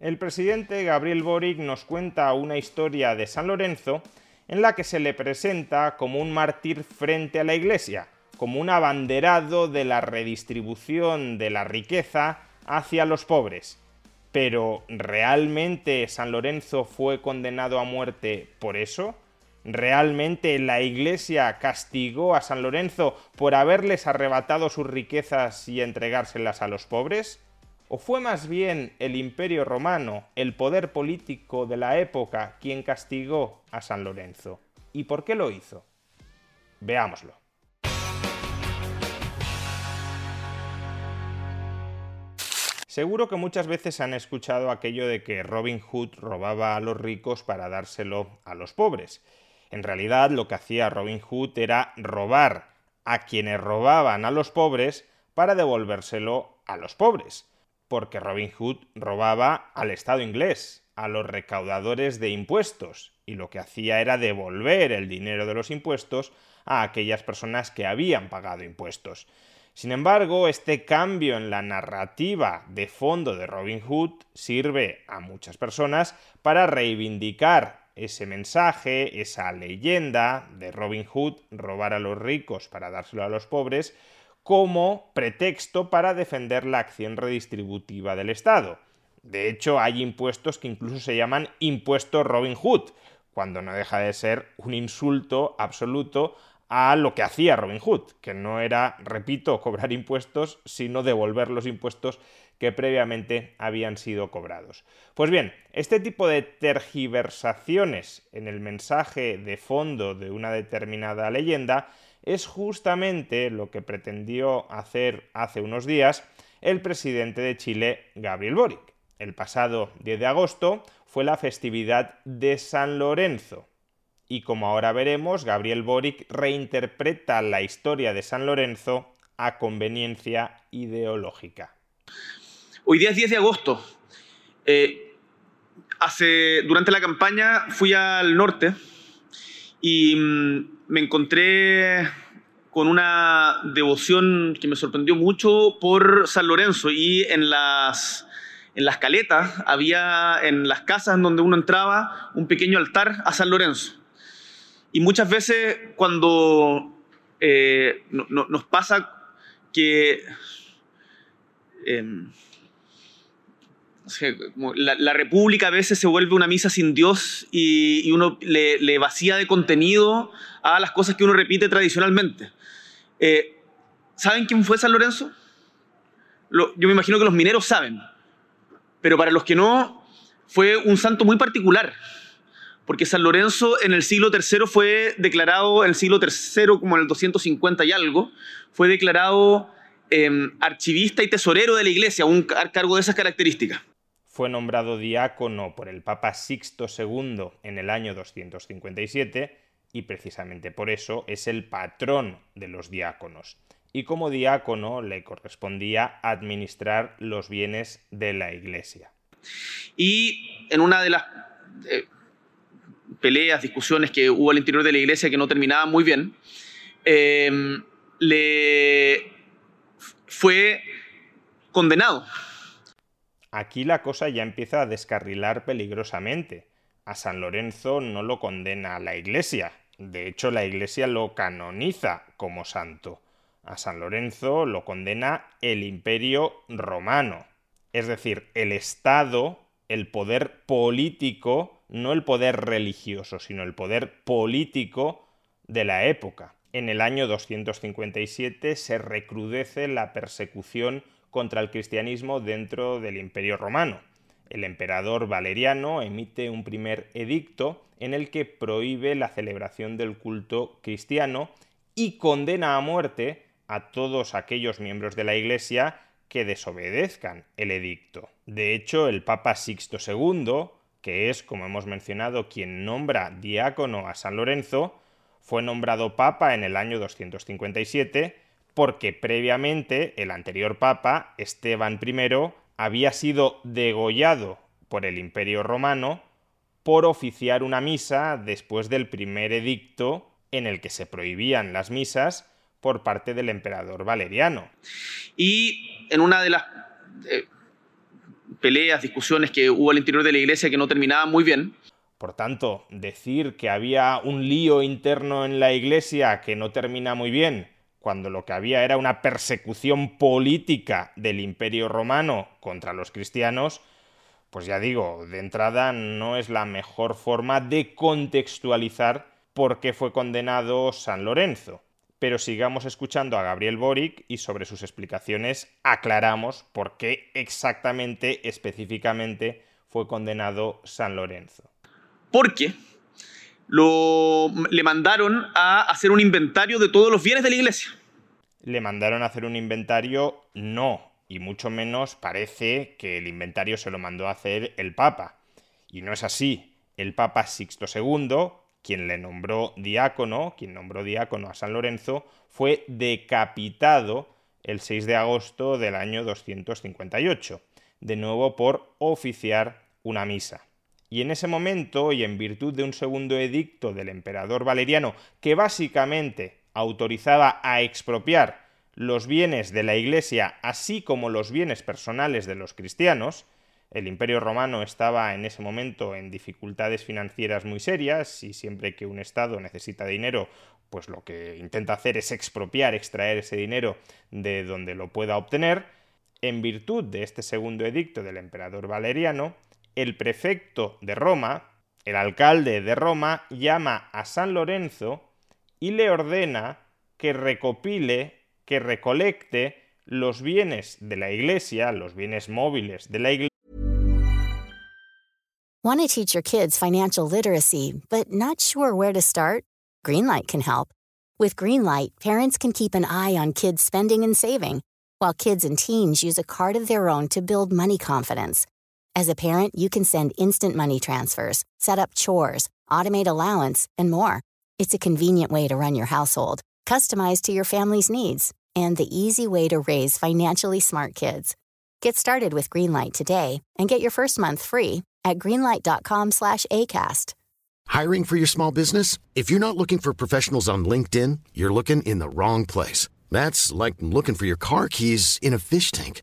El presidente Gabriel Boric nos cuenta una historia de San Lorenzo en la que se le presenta como un mártir frente a la iglesia, como un abanderado de la redistribución de la riqueza hacia los pobres. Pero ¿realmente San Lorenzo fue condenado a muerte por eso? ¿Realmente la Iglesia castigó a San Lorenzo por haberles arrebatado sus riquezas y entregárselas a los pobres? ¿O fue más bien el Imperio Romano, el poder político de la época, quien castigó a San Lorenzo? ¿Y por qué lo hizo? Veámoslo. Seguro que muchas veces han escuchado aquello de que Robin Hood robaba a los ricos para dárselo a los pobres. En realidad lo que hacía Robin Hood era robar a quienes robaban a los pobres para devolvérselo a los pobres. Porque Robin Hood robaba al Estado inglés, a los recaudadores de impuestos, y lo que hacía era devolver el dinero de los impuestos a aquellas personas que habían pagado impuestos. Sin embargo, este cambio en la narrativa de fondo de Robin Hood sirve a muchas personas para reivindicar ese mensaje, esa leyenda de Robin Hood, robar a los ricos para dárselo a los pobres, como pretexto para defender la acción redistributiva del Estado. De hecho, hay impuestos que incluso se llaman impuesto Robin Hood, cuando no deja de ser un insulto absoluto a lo que hacía Robin Hood, que no era, repito, cobrar impuestos, sino devolver los impuestos que previamente habían sido cobrados. Pues bien, este tipo de tergiversaciones en el mensaje de fondo de una determinada leyenda es justamente lo que pretendió hacer hace unos días el presidente de Chile, Gabriel Boric. El pasado 10 de agosto fue la festividad de San Lorenzo. Y como ahora veremos, Gabriel Boric reinterpreta la historia de San Lorenzo a conveniencia ideológica. Hoy día es 10 de agosto. Eh, durante la campaña fui al norte y mm, me encontré con una devoción que me sorprendió mucho por San Lorenzo y en las, en las caletas había en las casas en donde uno entraba un pequeño altar a San Lorenzo. Y muchas veces cuando eh, nos pasa que... Em, la, república a veces se vuelve una misa sin Dios y, uno le, vacía de contenido a las cosas que uno repite tradicionalmente. Eh, ¿Saben quién fue San Lorenzo? yo me imagino que los mineros saben, pero para los que no, fue un santo muy particular, porque San Lorenzo en el siglo III fue declarado, en el siglo III como en el 250 y algo, fue declarado em, archivista y tesorero de la iglesia, un cargo de esas características fue nombrado diácono por el Papa Sixto II en el año 257 y precisamente por eso es el patrón de los diáconos. Y como diácono le correspondía administrar los bienes de la iglesia. Y en una de las eh, peleas, discusiones que hubo al interior de la iglesia que no terminaban muy bien, eh, le fue condenado Aquí la cosa ya empieza a descarrilar peligrosamente. A San Lorenzo no lo condena la Iglesia. De hecho, la Iglesia lo canoniza como santo. A San Lorenzo lo condena el imperio romano. Es decir, el Estado, el poder político, no el poder religioso, sino el poder político de la época. En el año 257 se recrudece la persecución contra el cristianismo dentro del Imperio Romano. El emperador Valeriano emite un primer edicto en el que prohíbe la celebración del culto cristiano y condena a muerte a todos aquellos miembros de la Iglesia que desobedezcan el edicto. De hecho, el Papa Sixto II, que es, como hemos mencionado, quien nombra diácono a San Lorenzo, fue nombrado Papa en el año 257 porque previamente el anterior Papa, Esteban I, había sido degollado por el Imperio Romano por oficiar una misa después del primer edicto en el que se prohibían las misas por parte del emperador Valeriano. Y en una de las eh, peleas, discusiones que hubo al interior de la iglesia que no terminaban muy bien, por tanto, decir que había un lío interno en la iglesia que no termina muy bien, cuando lo que había era una persecución política del imperio romano contra los cristianos, pues ya digo, de entrada no es la mejor forma de contextualizar por qué fue condenado San Lorenzo. Pero sigamos escuchando a Gabriel Boric y sobre sus explicaciones aclaramos por qué exactamente, específicamente, fue condenado San Lorenzo. Porque lo, le mandaron a hacer un inventario de todos los bienes de la iglesia. Le mandaron a hacer un inventario, no, y mucho menos parece que el inventario se lo mandó a hacer el Papa. Y no es así. El Papa Sixto II, quien le nombró diácono, quien nombró diácono a San Lorenzo, fue decapitado el 6 de agosto del año 258, de nuevo por oficiar una misa. Y en ese momento, y en virtud de un segundo edicto del emperador Valeriano, que básicamente autorizaba a expropiar los bienes de la Iglesia, así como los bienes personales de los cristianos, el Imperio Romano estaba en ese momento en dificultades financieras muy serias y siempre que un Estado necesita dinero, pues lo que intenta hacer es expropiar, extraer ese dinero de donde lo pueda obtener. En virtud de este segundo edicto del emperador Valeriano, el prefecto de Roma, el alcalde de Roma, llama a San Lorenzo y le ordena que recopile que recolecte los bienes de la iglesia, los bienes móviles de la iglesia. Want to teach your kids financial literacy, but not sure where to start? Greenlight can help. With Greenlight, parents can keep an eye on kids' spending and saving, while kids and teens use a card of their own to build money confidence. As a parent, you can send instant money transfers, set up chores, automate allowance, and more. It's a convenient way to run your household, customized to your family's needs and the easy way to raise financially smart kids. Get started with Greenlight today and get your first month free at greenlight.com/acast. Hiring for your small business? If you're not looking for professionals on LinkedIn, you're looking in the wrong place. That's like looking for your car keys in a fish tank.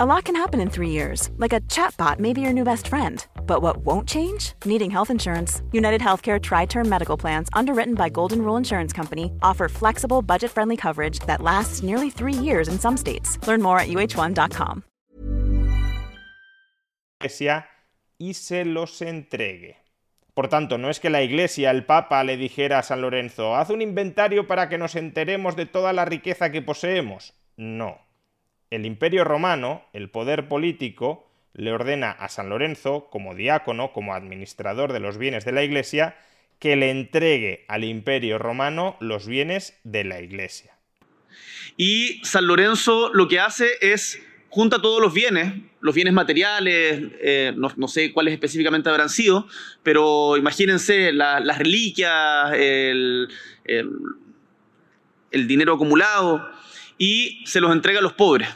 A lot can happen in three years. Like a chatbot may be your new best friend. But what won't change? Needing health insurance. United Healthcare Tri-Term Medical Plans, underwritten by Golden Rule Insurance Company, offer flexible, budget-friendly coverage that lasts nearly three years in some states. Learn more at uh1.com. y se los entregue. Por tanto, no es que la Iglesia, el Papa, le dijera a San Lorenzo, haz un inventario para que nos enteremos de toda la riqueza que poseemos. No. El Imperio Romano, el poder político, le ordena a San Lorenzo, como diácono, como administrador de los bienes de la Iglesia, que le entregue al Imperio Romano los bienes de la Iglesia. Y San Lorenzo lo que hace es junta todos los bienes, los bienes materiales, eh, no, sé cuáles específicamente habrán sido, pero imagínense las reliquias, el, el, dinero acumulado, y se los entrega a los pobres,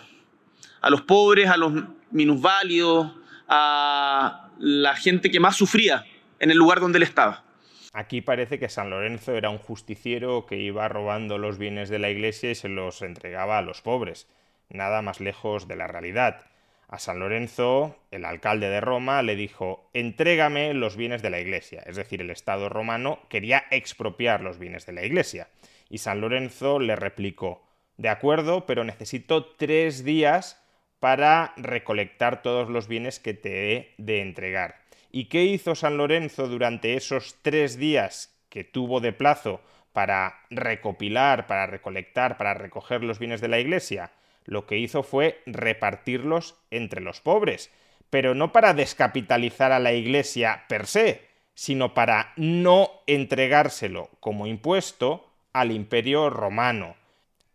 a los pobres, a los minusválidos, a la gente que más sufría en el lugar donde él estaba. Aquí parece que San Lorenzo era un justiciero que iba robando los bienes de la iglesia y se los entregaba a los pobres nada más lejos de la realidad. A San Lorenzo, el alcalde de Roma, le dijo, entrégame los bienes de la Iglesia, es decir, el Estado romano quería expropiar los bienes de la Iglesia. Y San Lorenzo le replicó, de acuerdo, pero necesito tres días para recolectar todos los bienes que te he de entregar. ¿Y qué hizo San Lorenzo durante esos tres días que tuvo de plazo para recopilar, para recolectar, para recoger los bienes de la Iglesia? Lo que hizo fue repartirlos entre los pobres, pero no para descapitalizar a la Iglesia per se, sino para no entregárselo como impuesto al imperio romano.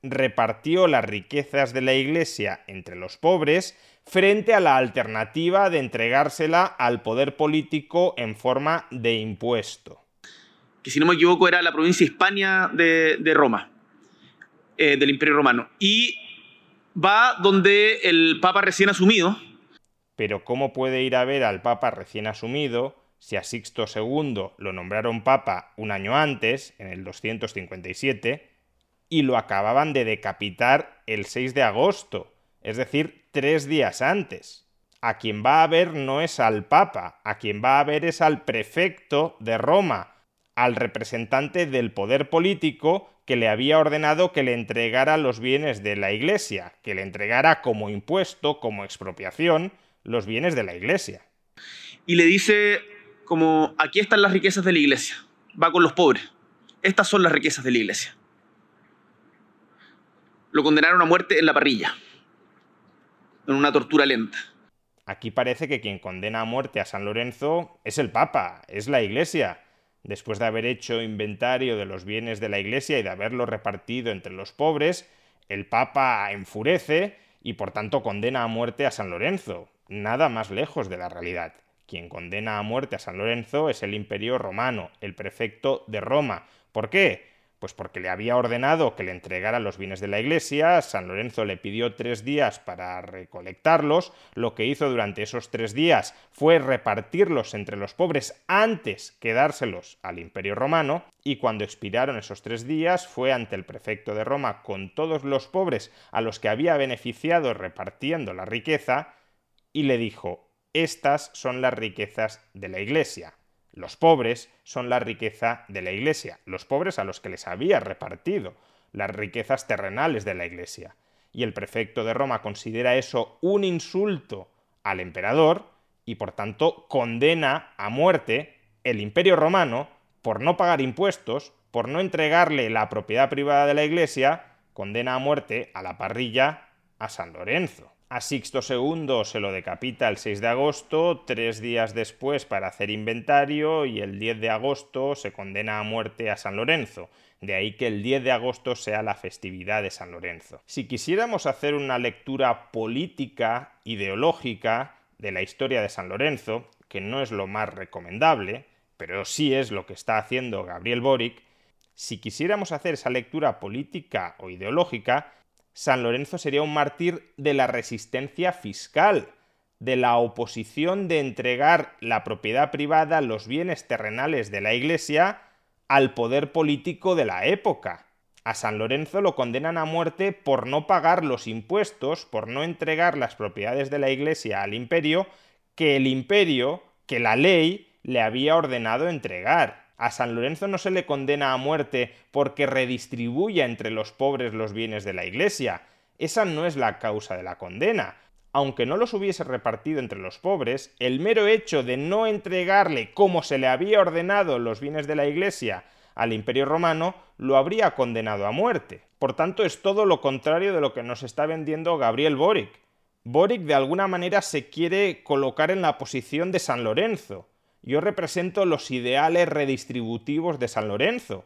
Repartió las riquezas de la Iglesia entre los pobres frente a la alternativa de entregársela al poder político en forma de impuesto. Que si no me equivoco era la provincia Hispania de, Roma, eh, del Imperio Romano. Y va donde el Papa recién asumido. Pero ¿cómo puede ir a ver al Papa recién asumido si a Sixto II lo nombraron Papa un año antes, en el 257, y lo acababan de decapitar el 6 de agosto, es decir, tres días antes? A quien va a ver no es al Papa, a quien va a ver es al prefecto de Roma, al representante del poder político que le había ordenado que le entregara los bienes de la Iglesia, que le entregara como impuesto, como expropiación, los bienes de la Iglesia. Y le dice como, aquí están las riquezas de la Iglesia, va con los pobres, estas son las riquezas de la Iglesia. Lo condenaron a muerte en la parrilla, en una tortura lenta. Aquí parece que quien condena a muerte a San Lorenzo es el Papa, es la Iglesia después de haber hecho inventario de los bienes de la Iglesia y de haberlo repartido entre los pobres, el Papa enfurece y por tanto condena a muerte a San Lorenzo, nada más lejos de la realidad. Quien condena a muerte a San Lorenzo es el imperio romano, el prefecto de Roma. ¿Por qué? Pues porque le había ordenado que le entregara los bienes de la iglesia, San Lorenzo le pidió tres días para recolectarlos, lo que hizo durante esos tres días fue repartirlos entre los pobres antes que dárselos al imperio romano, y cuando expiraron esos tres días fue ante el prefecto de Roma con todos los pobres a los que había beneficiado repartiendo la riqueza, y le dijo, estas son las riquezas de la iglesia los pobres son la riqueza de la Iglesia, los pobres a los que les había repartido las riquezas terrenales de la Iglesia. Y el prefecto de Roma considera eso un insulto al emperador y por tanto condena a muerte el imperio romano por no pagar impuestos, por no entregarle la propiedad privada de la Iglesia, condena a muerte a la parrilla a San Lorenzo. A Sixto II se lo decapita el 6 de agosto, tres días después para hacer inventario y el 10 de agosto se condena a muerte a San Lorenzo. De ahí que el 10 de agosto sea la festividad de San Lorenzo. Si quisiéramos hacer una lectura política, ideológica de la historia de San Lorenzo, que no es lo más recomendable, pero sí es lo que está haciendo Gabriel Boric, si quisiéramos hacer esa lectura política o ideológica, San Lorenzo sería un mártir de la resistencia fiscal, de la oposición de entregar la propiedad privada, los bienes terrenales de la Iglesia, al poder político de la época. A San Lorenzo lo condenan a muerte por no pagar los impuestos, por no entregar las propiedades de la Iglesia al imperio, que el imperio, que la ley, le había ordenado entregar. A San Lorenzo no se le condena a muerte porque redistribuya entre los pobres los bienes de la Iglesia. Esa no es la causa de la condena. Aunque no los hubiese repartido entre los pobres, el mero hecho de no entregarle como se le había ordenado los bienes de la Iglesia al Imperio Romano lo habría condenado a muerte. Por tanto, es todo lo contrario de lo que nos está vendiendo Gabriel Boric. Boric de alguna manera se quiere colocar en la posición de San Lorenzo yo represento los ideales redistributivos de San Lorenzo,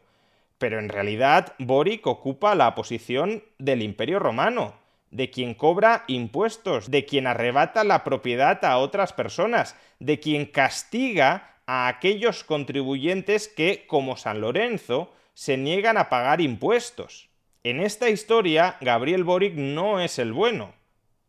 pero en realidad Boric ocupa la posición del Imperio Romano, de quien cobra impuestos, de quien arrebata la propiedad a otras personas, de quien castiga a aquellos contribuyentes que, como San Lorenzo, se niegan a pagar impuestos. En esta historia, Gabriel Boric no es el bueno.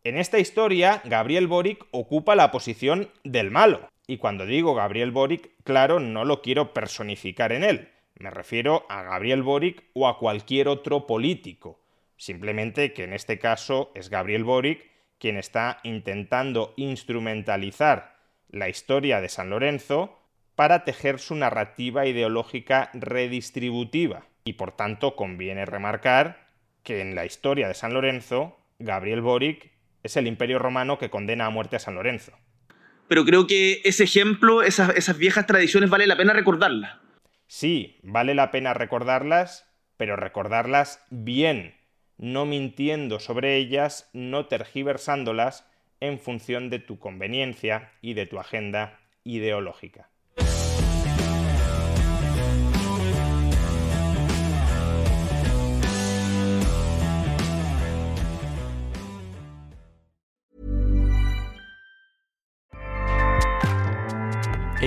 En esta historia, Gabriel Boric ocupa la posición del malo. Y cuando digo Gabriel Boric, claro, no lo quiero personificar en él. Me refiero a Gabriel Boric o a cualquier otro político. Simplemente que en este caso es Gabriel Boric quien está intentando instrumentalizar la historia de San Lorenzo para tejer su narrativa ideológica redistributiva. Y por tanto conviene remarcar que en la historia de San Lorenzo, Gabriel Boric es el imperio romano que condena a muerte a San Lorenzo. Pero creo que ese ejemplo, esas, viejas tradiciones, vale la pena recordarlas. Sí, vale la pena recordarlas, pero recordarlas bien, no mintiendo sobre ellas, no tergiversándolas en función de tu conveniencia y de tu agenda ideológica.